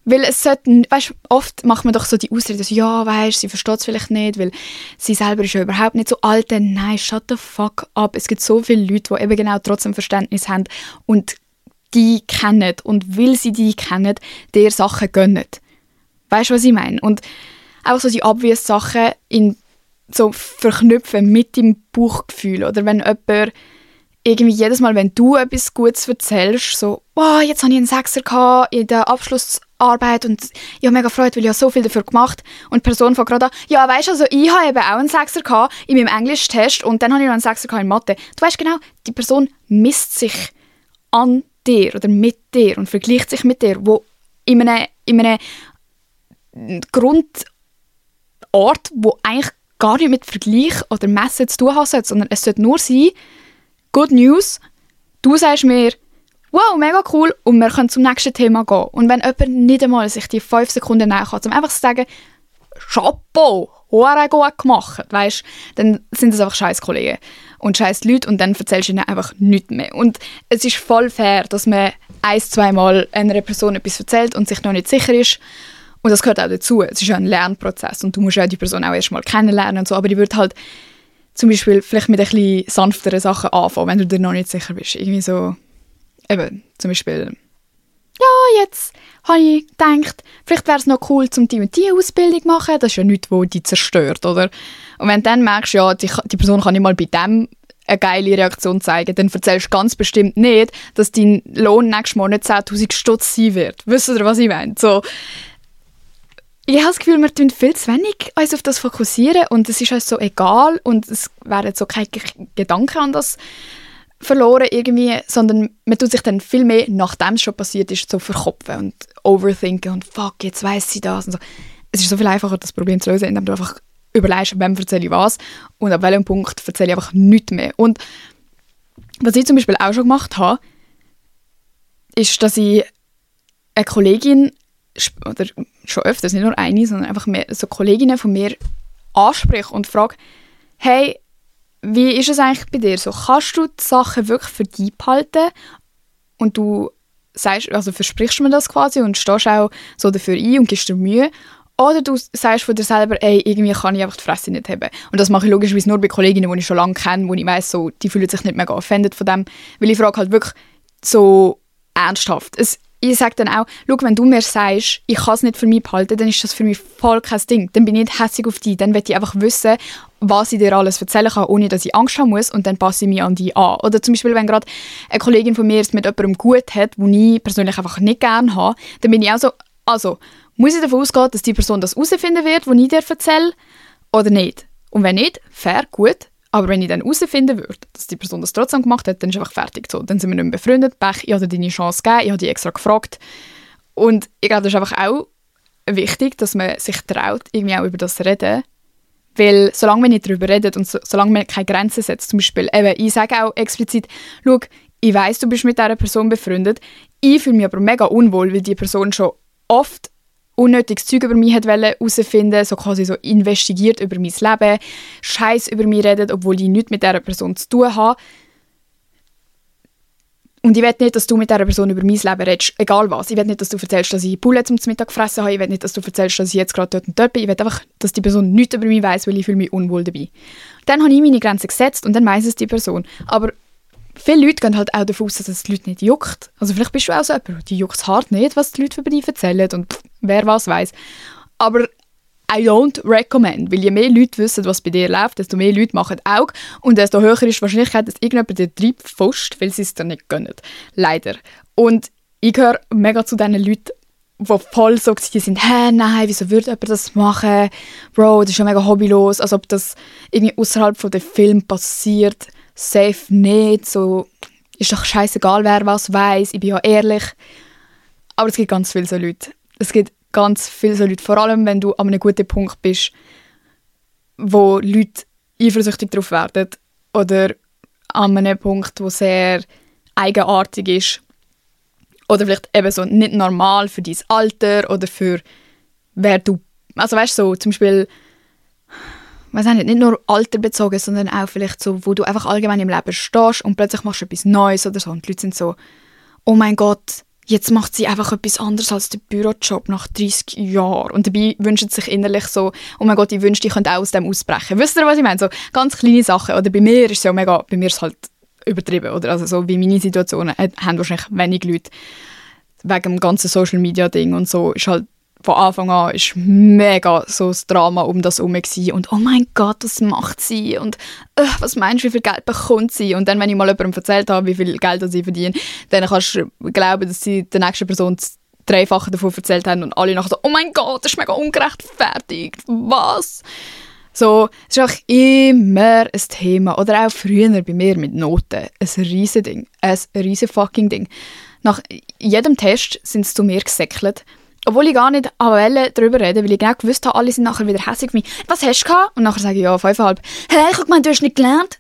Weil es sollten, weißt, oft macht man doch so die Ausrede, so, ja, weißt, sie versteht es vielleicht nicht, weil sie selber ist ja überhaupt nicht so alt. Nein, shut the fuck up. Es gibt so viele Leute, die eben genau trotzdem Verständnis haben und die kennen und weil sie die kennen, der Sachen gönnen. Weißt du, was ich meine? Und auch so die obvious Sachen in so verknüpfen mit dem Bauchgefühl oder wenn jemand irgendwie jedes Mal, wenn du etwas Gutes erzählst, so, wow, jetzt habe ich einen Sechser in der Abschluss Arbeit und ich habe mega gefreut, weil ich so viel dafür gemacht und die Person von gerade an, ja, weißt du, also ich habe eben auch einen Sechser gehabt in meinem Englisch-Test und dann habe ich noch einen Sechser in Mathe. Du weißt genau, die Person misst sich an dir oder mit dir und vergleicht sich mit dir, wo in einem, in einem Grundort, wo eigentlich gar nicht mit Vergleich oder Messen zu tun hat, sondern es sollte nur sein, Good News, du sagst mir, wow, mega cool, und wir können zum nächsten Thema gehen. Und wenn jemand nicht einmal sich die fünf Sekunden näher kann, um einfach zu sagen, Chapeau, hure gut gemacht, weißt, dann sind das einfach scheiß Kollegen und scheiß Leute und dann erzählst du ihnen einfach nichts mehr. Und es ist voll fair, dass man ein, zweimal einer Person etwas erzählt und sich noch nicht sicher ist. Und das gehört auch dazu. Es ist ja ein Lernprozess und du musst ja die Person auch erstmal kennenlernen und so. Aber ich würde halt zum Beispiel vielleicht mit ein bisschen sanfteren Sachen anfangen, wenn du dir noch nicht sicher bist. Irgendwie so eben, zum Beispiel, ja, jetzt habe ich gedacht, vielleicht wäre es noch cool, zum die und die Ausbildung zu machen. Das ist ja nichts, was dich zerstört, oder? Und wenn du dann merkst, ja, die, die Person kann nicht mal bei dem eine geile Reaktion zeigen, dann erzählst du ganz bestimmt nicht, dass dein Lohn nächsten Monat 10'000 Stutz sein wird. Wisst ihr, was ich meine? So, ich habe das Gefühl, wir tun viel zu wenig uns auf das fokussieren und es ist uns so egal und es werden so keine Gedanken an das verloren irgendwie, sondern man tut sich dann viel mehr, nachdem es schon passiert ist, so verkopfen und overthinken und fuck, jetzt weiß sie das und so. Es ist so viel einfacher, das Problem zu lösen, indem du einfach überlegst, wem erzähle ich was und ab welchem Punkt erzähle ich einfach nichts mehr. Und Was ich zum Beispiel auch schon gemacht habe, ist, dass ich eine Kollegin, oder schon öfters, nicht nur eine, sondern einfach mehr, so Kolleginnen von mir anspreche und frage, hey, wie ist es eigentlich bei dir? So, kannst du die Sachen wirklich für dich behalten und du sagst, also versprichst mir das quasi und stehst auch so dafür ein und gibst dir Mühe? Oder du sagst von dir selber, ey, irgendwie kann ich einfach die Fresse nicht haben. Und das mache ich logischerweise nur bei Kolleginnen, die ich schon lange kenne, wo ich weiss, so, die fühlen sich nicht mega offended von dem. Weil ich frage halt wirklich so ernsthaft. Es, ich sage dann auch, schau, wenn du mir sagst, ich kann es nicht für mich behalten, dann ist das für mich voll kein Ding. Dann bin ich nicht hässlich auf dich. Dann will ich einfach wissen, was ich dir alles erzählen kann, ohne dass ich Angst haben muss und dann passe ich mich an die an. Oder zum Beispiel, wenn gerade eine Kollegin von mir es mit jemandem gut hat, wo ich persönlich einfach nicht gerne habe, dann bin ich auch so, also muss ich davon ausgehen, dass die Person das herausfinden wird, was ich dir erzähle, oder nicht? Und wenn nicht, fair, gut. Aber wenn ich dann herausfinden würde, dass die Person das trotzdem gemacht hat, dann ist einfach fertig. So. Dann sind wir nicht mehr befreundet. Pech, ich habe dir deine Chance gegeben, ich habe dich extra gefragt. Und ich glaube, das ist einfach auch wichtig, dass man sich traut, irgendwie auch über das zu reden. Weil solange man nicht darüber redet und so, solange man keine Grenzen setzt, zum Beispiel, eben, ich sage auch explizit, schau, ich weiß, du bist mit dieser Person befreundet, ich fühle mich aber mega unwohl, weil die Person schon oft unnötiges Zeug über mich herausfinden so quasi so investigiert über mein Leben, Scheiß über mich redet, obwohl ich nichts mit dieser Person zu tun habe. Und ich will nicht, dass du mit dieser Person über mein Leben redest, egal was. Ich will nicht, dass du erzählst, dass ich Bulle zum Mittag gefressen habe. Ich will nicht, dass du erzählst, dass ich jetzt gerade dort und dort bin. Ich will einfach, dass die Person nichts über mich weiß, weil ich fühle mich unwohl dabei. Dann habe ich meine Grenze gesetzt und dann weiß es die Person. Aber viele Leute gehen halt auch davon aus, dass es die Leute nicht juckt. Also vielleicht bist du auch so jemand, die juckt es hart nicht, was die Leute über dich erzählen und pff, wer was weiß. Aber I don't recommend, weil je mehr Leute wissen, was bei dir läuft, desto mehr Leute machen auch und desto höher ist die Wahrscheinlichkeit, dass irgendjemand dir treibt, weil sie es dir nicht gönnen. Leider. Und ich gehöre mega zu diesen Leuten, die voll so sind, hä, nein, wieso würde jemand das machen? Bro, das ist ja mega hobbylos, als ob das irgendwie außerhalb von dem Film passiert safe nicht. So, ist doch scheißegal, wer was weiß. Ich bin ja ehrlich. Aber es gibt ganz viele so Leute. Es gibt ganz viele so Leute, vor allem wenn du an einem guten Punkt bist, wo Leute eifersüchtig darauf werden oder an einem Punkt, wo sehr eigenartig ist oder vielleicht eben so nicht normal für dein Alter oder für wer du, also weißt du, so zum Beispiel weiß nicht, nicht nur alterbezogen, sondern auch vielleicht so, wo du einfach allgemein im Leben stehst und plötzlich machst du etwas Neues oder so und die Leute sind so, oh mein Gott, jetzt macht sie einfach etwas anderes als der Bürojob nach 30 Jahren. Und dabei wünschen sie sich innerlich so, oh mein Gott, ich wünschte, ich könnte auch aus dem ausbrechen. Wisst ihr, was ich meine? So ganz kleine Sachen. Oder bei mir ist es ja mega, bei mir ist es halt übertrieben. Oder also so wie meine Situationen haben wahrscheinlich wenig Leute wegen dem ganzen Social Media Ding und so ist halt von Anfang an ist mega so das Drama um das herum und oh mein Gott, was macht sie und äh, was meinst du, wie viel Geld bekommt sie? Und dann, wenn ich mal jemandem erzählt habe, wie viel Geld sie verdienen, dann kannst du glauben, dass sie der nächsten Person das Dreifache davon erzählt haben und alle nachher so, oh mein Gott, das ist mega ungerechtfertigt, was? So, es ist auch immer ein Thema. Oder auch früher bei mir mit Noten. Ein riesen Ding. Ein riesen fucking Ding. Nach jedem Test sind sie zu mir gesäckelt obwohl ich gar nicht wollte darüber reden, weil ich genau gewusst habe, alle sind nachher wieder hässlich auf mich. Was hast du gehabt? Und nachher sage ich, ja, fünfeinhalb. Hey, ich habe gemeint, du hast nicht gelernt.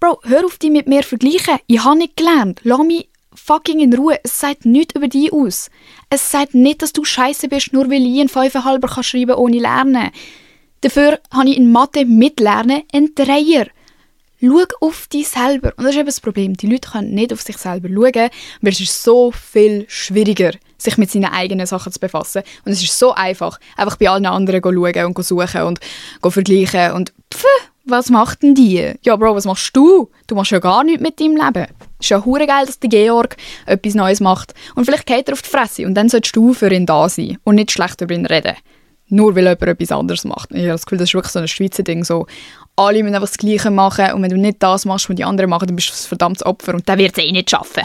Bro, hör auf, dich mit mir vergleichen. Ich habe nicht gelernt. Lass mich fucking in Ruhe. Es sagt nichts über dich aus. Es sagt nicht, dass du scheiße bist, nur weil ich einen Fünfeinhalber kann schreiben ohne Lernen. Dafür habe ich in Mathe mit Lernen einen Dreier. Schau auf dich selber. Und das ist eben das Problem. Die Leute können nicht auf sich selber schauen, weil es ist so viel schwieriger, sich mit seinen eigenen Sachen zu befassen. Und es ist so einfach, einfach bei allen anderen schauen und suchen und vergleichen und pff, was macht denn die? Ja, Bro, was machst du? Du machst ja gar nichts mit deinem Leben. Es ist ja hure geil, dass der Georg etwas Neues macht. Und vielleicht geht er auf die Fresse und dann solltest du für ihn da sein und nicht schlecht über ihn reden. Nur weil jemand etwas anderes macht. Ich habe das Gefühl, das ist wirklich so ein Schweizer Ding. So, alle müssen einfach das Gleiche machen und wenn du nicht das machst, was die anderen machen, dann bist du ein verdammtes Opfer und dann wird es eh nicht schaffen.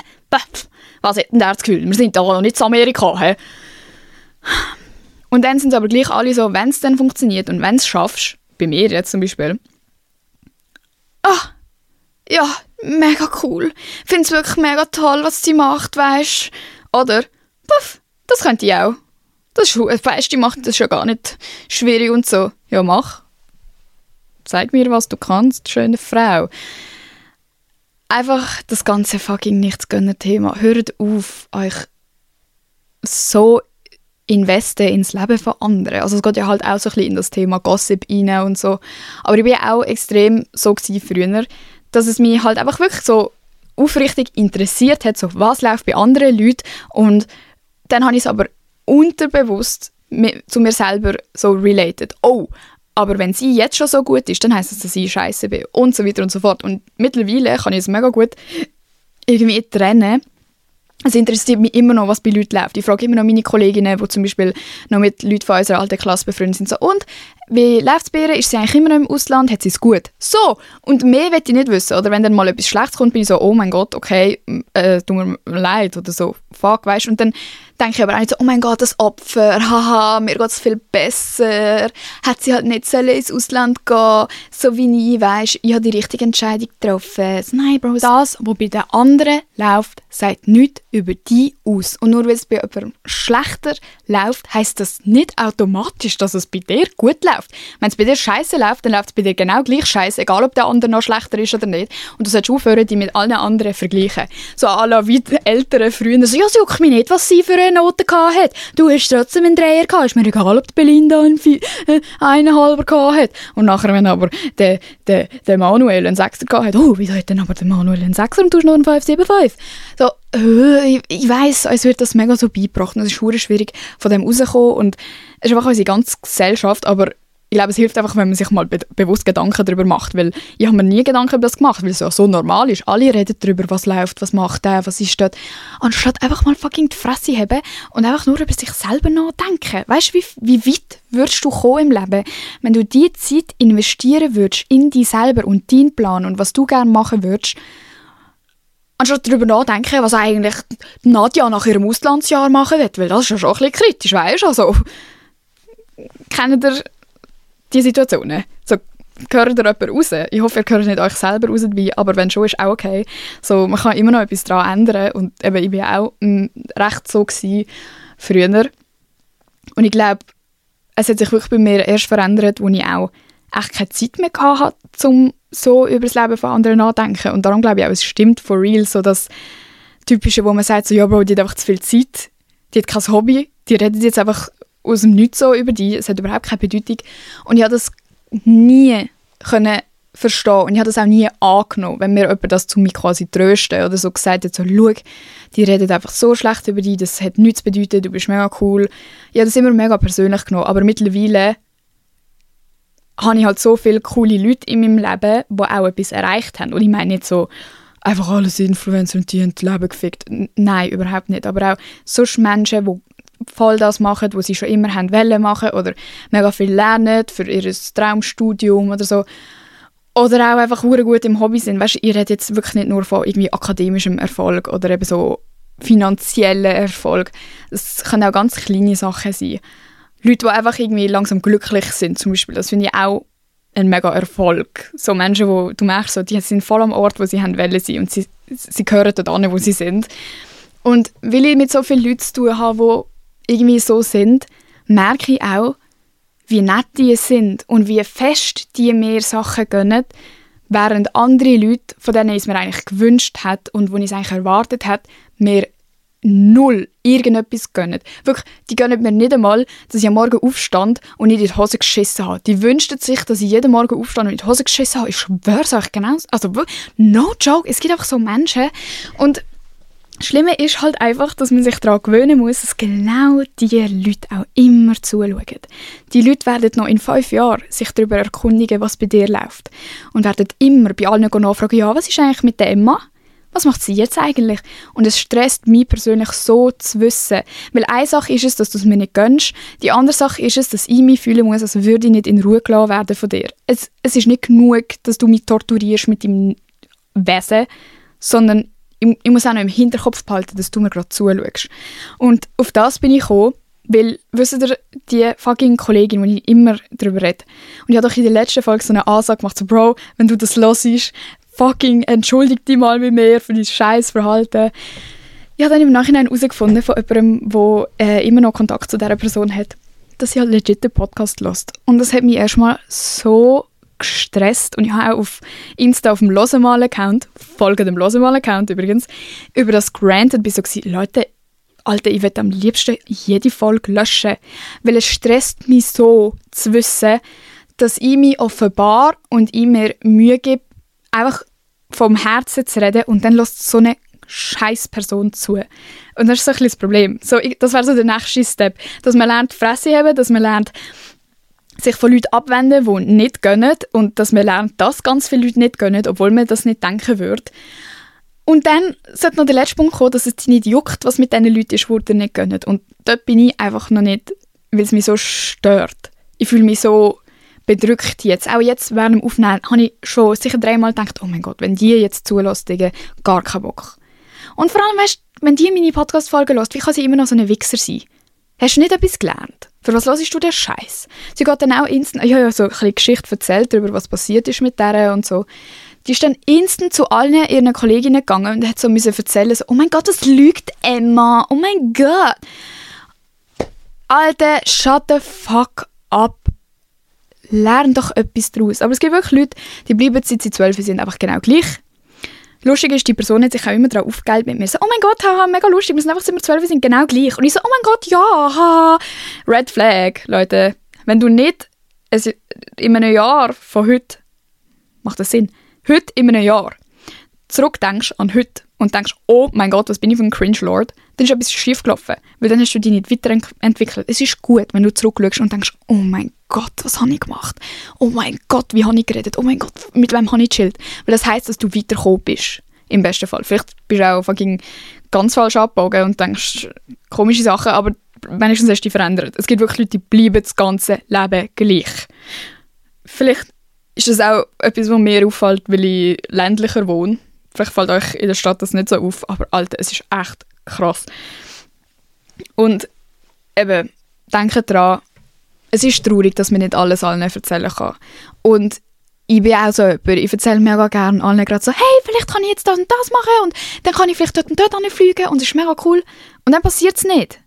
Was hat denn der das Gefühl? Wir sind da noch nicht zu Amerika. He? Und dann sind es aber gleich alle so, wenn es dann funktioniert und wenn es schaffst, bei mir jetzt zum Beispiel, ah, ja, mega cool. Finde es wirklich mega toll, was sie macht, weißt Oder, puff, das könnte ich auch. Das ist, weißt, die macht das schon gar nicht schwierig und so. Ja, mach. Zeig mir, was du kannst, schöne Frau. einfach das ganze fucking Nichts-Gönner-Thema. Hört auf, euch so investe ins Leben von anderen. Also es geht ja halt auch so ein bisschen in das Thema Gossip rein und so. Aber ich war auch extrem so früher, dass es mich halt einfach wirklich so aufrichtig interessiert hat, so was läuft bei anderen Leuten und dann habe ich es aber unterbewusst zu mir selber so related. Oh, aber wenn sie jetzt schon so gut ist, dann heißt es, dass ich scheiße bin und so weiter und so fort. Und mittlerweile kann ich es mega gut irgendwie trennen es interessiert mich immer noch, was bei Leuten läuft. Ich frage immer noch meine Kolleginnen, die zum Beispiel noch mit Leuten von unserer alten Klasse befreundet sind, so, und, wie läuft es bei ihr? Ist sie eigentlich immer noch im Ausland? Hat sie es gut? So! Und mehr will ich nicht wissen. Oder wenn dann mal etwas Schlechtes kommt, bin ich so, oh mein Gott, okay, äh, tut mir leid oder so, fuck, weißt? Und dann denke ich aber auch nicht so, oh mein Gott, das Opfer, haha, mir geht es viel besser. Hat sie halt nicht sollen ins Ausland gehen, so wie ich, weißt ich habe die richtige Entscheidung getroffen. So, nein, Bro. Das, was bei den anderen läuft, sagt nichts über die aus. Und nur weil es bei jemandem schlechter läuft, heisst das nicht automatisch, dass es bei dir gut läuft. Wenn es bei dir scheiße läuft, dann läuft es bei dir genau gleich scheiße, egal ob der andere noch schlechter ist oder nicht. Und du solltest aufhören, die mit allen anderen vergleichen. So alle wie die Älteren früher, so, ja, juckt mich nicht, was sie für eine Note hat. Du hast trotzdem einen Dreier gehabt. Ist mir egal, ob die Belinda einen, äh, einen halber gehabt hat. Und nachher, wenn aber der, der, der Manuel einen Sechser gehabt hat, oh, wieso hat denn aber der Manuel einen Sechser und du hast noch einen 575? So, äh, ich, ich weiss, es wird das mega so beigebracht. Es ist schwierig, von dem rauszukommen. Und es ist einfach unsere ganze Gesellschaft, aber ich glaube, es hilft einfach, wenn man sich mal be bewusst Gedanken darüber macht, weil ich habe mir nie Gedanken über das gemacht, weil es ja so normal ist. Alle reden darüber, was läuft, was macht der, was ist dort. Anstatt einfach mal fucking die Fresse haben und einfach nur über sich selber nachdenken. Weißt du, wie, wie weit würdest du kommen im Leben, wenn du die Zeit investieren würdest in dich selber und deinen Plan und was du gerne machen würdest, anstatt darüber nachdenken, was eigentlich Nadja nach ihrem Auslandsjahr machen wird, weil das ist ja schon ein bisschen kritisch, weißt du? Also, kennt ihr die Situationen. So, gehört ihr jemand raus? Ich hoffe, ihr gehört nicht euch selber raus dabei, aber wenn schon, ist auch okay. So, man kann immer noch etwas daran ändern und eben, ich war auch m, recht so gewesen, früher. Und ich glaube, es hat sich wirklich bei mir erst verändert, als ich auch echt keine Zeit mehr hatte, um so über das Leben von anderen nachzudenken. Und darum glaube ich auch, es stimmt for real, so das Typische, wo man sagt, so, ja Bro, die hat einfach zu viel Zeit, die hat kein Hobby, die redet jetzt einfach aus dem Nichts so über die, es hat überhaupt keine Bedeutung. Und ich habe das nie können verstehen und ich habe das auch nie angenommen, wenn mir jemand das zu mir quasi trösten oder so gesagt hat, so, schau, die redet einfach so schlecht über dich, das hat nichts bedeutet, du bist mega cool. Ich habe das immer mega persönlich genommen, aber mittlerweile habe ich halt so viele coole Leute in meinem Leben, die auch etwas erreicht haben. Und ich meine nicht so, einfach alles Influencer und die haben das Leben gefickt. Nein, überhaupt nicht. Aber auch sonst Menschen, die voll das machen, was sie schon immer haben wollen machen oder mega viel lernen für ihr Traumstudium oder so. Oder auch einfach gut im Hobby sind. Weißt, ihr redet jetzt wirklich nicht nur von irgendwie akademischem Erfolg oder eben so finanziellen Erfolg. Es können auch ganz kleine Sachen sein. Leute, die einfach irgendwie langsam glücklich sind, zum Beispiel, das finde ich auch ein mega Erfolg. So Menschen, wo du merkst, so, die sind voll am Ort, wo sie haben wollen sein und sie, sie gehören dort an, wo sie sind. Und weil ich mit so vielen Leuten zu tun habe, irgendwie so sind, merke ich auch, wie nett die sind und wie fest die mir Sachen gönnen, während andere Leute, von denen ich es mir eigentlich gewünscht hat und wo ich es eigentlich erwartet hat, mir null irgendetwas gönnen. Wirklich, die gönnen mir nicht einmal, dass ich am Morgen aufstand und in die Hose geschissen habe. Die wünschten sich, dass ich jeden Morgen aufstand und in die Hose geschissen habe. Ich schwöre es euch genau. Also, no joke, es gibt einfach so Menschen und Schlimme ist halt einfach, dass man sich daran gewöhnen muss, dass genau diese Leute auch immer zuschauen. Die Leute werden noch in fünf Jahren sich darüber erkundigen, was bei dir läuft. Und werden immer bei allen nachfragen, ja, was ist eigentlich mit der Emma? Was macht sie jetzt eigentlich? Und es stresst mich persönlich so zu wissen. Weil eine Sache ist es, dass du es mir nicht gönnst. Die andere Sache ist es, dass ich mich fühlen muss, als würde ich nicht in Ruhe gelassen werden von dir. Es, es ist nicht genug, dass du mich torturierst mit deinem Wesen, sondern ich, ich muss auch noch im Hinterkopf behalten, dass du mir gerade zuschaust. Und auf das bin ich gekommen, weil, wisst ihr, die fucking Kollegin, wo ich immer darüber rede, und ich habe doch in der letzten Folge so eine Ansage gemacht, so, Bro, wenn du das hörst, fucking entschuldig dich mal mit mir für dein scheiß Verhalten. Ich habe dann im Nachhinein herausgefunden von jemandem, der äh, immer noch Kontakt zu dieser Person hat, dass sie halt legit den Podcast lost. Und das hat mich erstmal so gestresst und ich habe auch auf Insta auf dem Losemal-Account, folge dem Losemal-Account übrigens, über das granted, bin so gewesen, Leute, Alter, ich würde am liebsten jede Folge löschen, weil es stresst mich so zu wissen, dass ich mich offenbar und ich mir Mühe gebe, einfach vom Herzen zu reden und dann lässt so eine scheiß Person zu. Und das ist so ein bisschen das Problem. So, ich, das wäre so der nächste Step, dass man lernt, Fresse haben, dass man lernt, sich von Leuten abwenden, die nicht gönnen und dass man lernt, dass ganz viele Leute nicht gönnen, obwohl man das nicht denken würde. Und dann sollte noch der letzte Punkt kommen, dass es dich nicht juckt, was mit diesen Leuten ist, die dir nicht gönnen. Und dort bin ich einfach noch nicht, weil es mich so stört. Ich fühle mich so bedrückt jetzt. Auch jetzt während dem Aufnehmen habe ich schon sicher dreimal gedacht, oh mein Gott, wenn die jetzt zulassen, gar keinen Bock. Und vor allem, weißt, wenn die meine Podcast-Folge hört, wie kann sie immer noch so ein Wichser sein? Hast du nicht etwas gelernt? Für was hörst du den Scheiß? Sie geht dann auch instant, ich habe ja so ein Geschichte erzählt darüber, was passiert ist mit der und so. Die ist dann instant zu allen ihren Kolleginnen gegangen und hat so müssen erzählen, so, oh mein Gott, das lügt Emma, oh mein Gott. Alter, shut the fuck up. Lern doch etwas daraus. Aber es gibt wirklich Leute, die bleiben seit sie zwölf sind einfach genau gleich. Lustig ist, die Person hat sich auch immer darauf aufgehalten mit mir. So, oh mein Gott, haha, mega lustig, wir sind einfach wir zwölf sind genau gleich. Und ich so, oh mein Gott, ja, haha. Red Flag, Leute. Wenn du nicht in einem Jahr von heute, macht das Sinn, heute in einem Jahr zurückdenkst an heute und denkst, oh mein Gott, was bin ich für ein Cringe-Lord, dann ist etwas schief gelaufen, weil dann hast du dich nicht weiterentwickelt. Es ist gut, wenn du zurückschaust und denkst, oh mein Gott, was habe ich gemacht? Oh mein Gott, wie habe ich geredet? Oh mein Gott, mit wem habe ich gechillt? Weil das heisst, dass du weitergekommen bist, im besten Fall. Vielleicht bist du auch fucking ganz falsch abgebogen und denkst komische Sachen, aber wenigstens hast du dich verändert. Es gibt wirklich Leute, die bleiben das ganze Leben gleich. Vielleicht ist das auch etwas, was mir auffällt, weil ich ländlicher wohne. Vielleicht fällt euch in der Stadt das nicht so auf, aber Alter, es ist echt krass. Und eben, denke daran, es ist traurig, dass man nicht alles allen erzählen kann. Und ich bin auch so jemand, ich erzähle mega gerne allen gerade so, hey, vielleicht kann ich jetzt das und das machen und dann kann ich vielleicht dort und dort fliegen und es ist mega cool. Und dann passiert es nicht.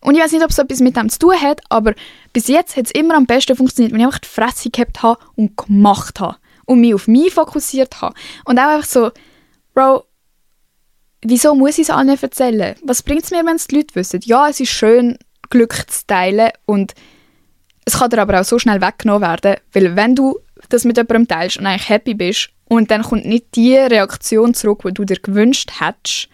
Und ich weiß nicht, ob es etwas mit dem zu tun hat, aber bis jetzt hat es immer am besten funktioniert, wenn ich einfach die Fresse gehabt habe und gemacht habe. Und mich auf mich fokussiert habe. Und auch einfach so, Bro, wieso muss ich es allen erzählen? Was bringt es mir, wenn es die Leute wissen? Ja, es ist schön, Glück zu teilen und es kann dir aber auch so schnell weggenommen werden, weil wenn du das mit jemandem teilst und eigentlich happy bist und dann kommt nicht die Reaktion zurück, die du dir gewünscht hättest,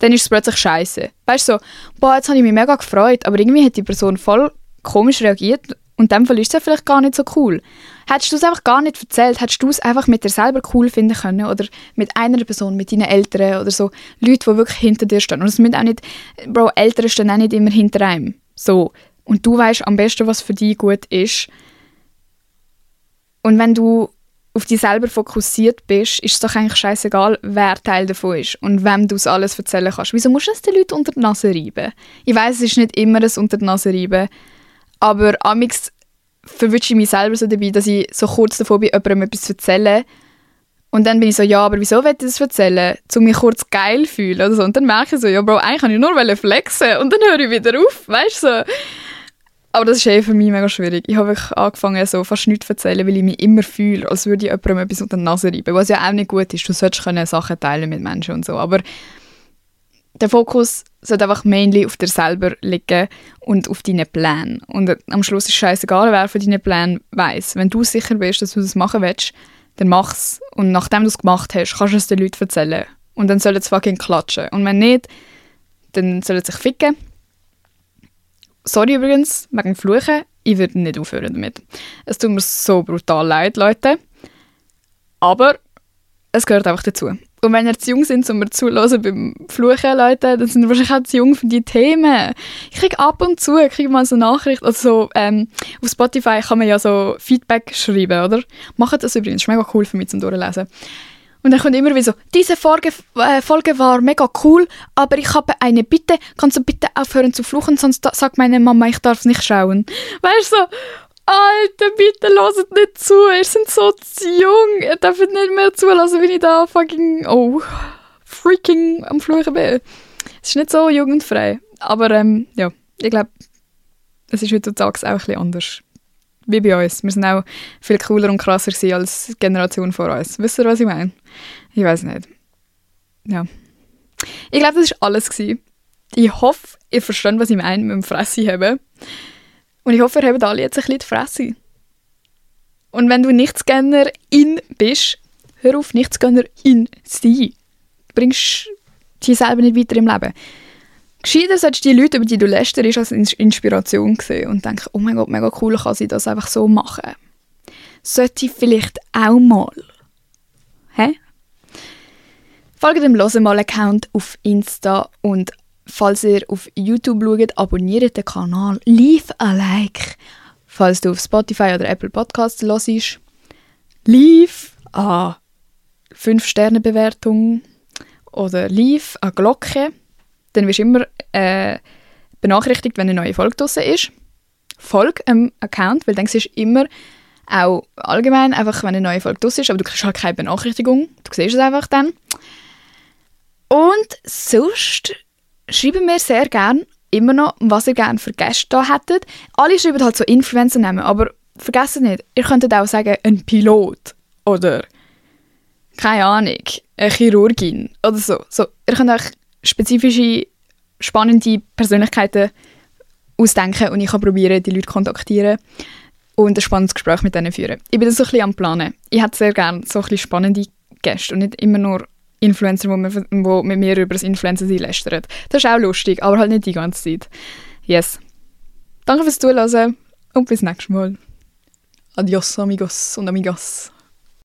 dann ist es plötzlich scheiße. Weißt du, so, boah, jetzt habe ich mich mega gefreut, aber irgendwie hat die Person voll komisch reagiert und in dem Fall ist es ja vielleicht gar nicht so cool. Hättest du es einfach gar nicht erzählt, hättest du es einfach mit dir selber cool finden können oder mit einer Person, mit deinen Eltern oder so, Leute, die wirklich hinter dir stehen. Und es müssen auch nicht, Bro, Eltern stehen auch nicht immer hinter einem. So. Und du weißt am besten, was für dich gut ist. Und wenn du auf dich selber fokussiert bist, ist es doch eigentlich scheißegal, wer Teil davon ist und wem du es alles erzählen kannst. Wieso musst du es den Leuten unter die Nase reiben? Ich weiß, es ist nicht immer ein unter die Nase reiben, aber amix verwünsche ich mich selber so dabei, dass ich so kurz davor bin, jemandem etwas zu erzählen und dann bin ich so, ja, aber wieso will ich das erzählen? Um mich kurz geil fühlen oder so. Und dann merke ich so, ja, Bro, eigentlich kann ich nur flexen und dann höre ich wieder auf, weißt du? So. Aber das ist eh für mich mega schwierig. Ich habe angefangen, so fast nichts zu erzählen, weil ich mich immer fühle, als würde ich jemandem etwas unter die Nase reiben. Was ja auch nicht gut ist. Du solltest können Sachen teilen mit Menschen und so. Aber der Fokus sollte einfach mainly auf dir selber liegen und auf deinen Plänen. Und am Schluss ist es scheißegal, wer von deinen Plänen weiß. Wenn du sicher bist, dass du das machen willst, dann mach's. Und nachdem du es gemacht hast, kannst du es den Leuten erzählen. Und dann sollen sie fucking klatschen. Und wenn nicht, dann sollen sie sich ficken sorry übrigens, wegen Fluchen, ich würde nicht aufhören damit. Es tut mir so brutal leid, Leute. Aber es gehört einfach dazu. Und wenn ihr zu jung sind, um mir zuhören beim Fluchen, Leute, dann sind ihr wahrscheinlich auch zu jung für die Themen. Ich kriege ab und zu kriege mal so Nachrichten, also so, ähm, auf Spotify kann man ja so Feedback schreiben, oder? Macht das übrigens, ist mega cool für mich zum Durchlesen. Und dann kommt immer wieder so, diese Folge, äh, Folge war mega cool, aber ich habe eine Bitte, kannst du bitte aufhören zu fluchen, sonst sagt meine Mama, ich darf es nicht schauen. Weißt du, so, Alter, bitte lasst nicht zu, ihr seid so jung, ihr dürft nicht mehr zulassen, wenn ich da fucking, oh, freaking am Fluchen bin. Es ist nicht so jugendfrei, aber ähm, ja, ich glaube, es ist heutzutage auch ein bisschen anders. Wie bei uns. Wir sind auch viel cooler und krasser als die Generation vor uns. Wisst ihr, was ich meine? Ich weiß nicht. Ja. Ich glaube, das war alles. Gewesen. Ich hoffe, ihr versteht, was ich meine mit dem Fresse haben. Und ich hoffe, ihr habt alle jetzt ein bisschen Fresse. Und wenn du Nichtsgönnerin bist, hör auf, Nichtsgönnerin zu sein. Du bringst dich selber nicht weiter im Leben. Gescheiter solltest du die Leute, über die du lästerst, als Inspiration sehen und denken, oh mein Gott, mega cool, kann sie das einfach so machen. Sollte ich vielleicht auch mal. Hä? Folgt dem Losemal-Account auf Insta und falls ihr auf YouTube schaut, abonniert den Kanal, leave a like. Falls du auf Spotify oder Apple Podcasts hörst, leave a 5-Sterne-Bewertung oder leave a Glocke dann wirst du immer äh, benachrichtigt, wenn eine neue Folge draussen ist. Folge einem Account, weil dann siehst du immer, auch allgemein, einfach wenn eine neue Folge draussen ist, aber du kriegst halt keine Benachrichtigung, du siehst es einfach dann. Und sonst schreiben wir sehr gerne immer noch, was ihr gerne für Gäste da hättet. Alle schreiben halt so Influencer-Namen, aber vergesst nicht, ihr könntet auch sagen, ein Pilot oder keine Ahnung, eine Chirurgin oder so. so ihr könnt euch spezifische, spannende Persönlichkeiten ausdenken und ich kann probieren, die Leute kontaktieren und ein spannendes Gespräch mit denen führen. Ich bin da so ein bisschen am Planen. Ich hätte sehr gerne so ein bisschen spannende Gäste und nicht immer nur Influencer, die mit mir über das Influencer lästern. Das ist auch lustig, aber halt nicht die ganze Zeit. Yes. Danke fürs Zuhören und bis nächstes Mal. Adios, amigos und amigas.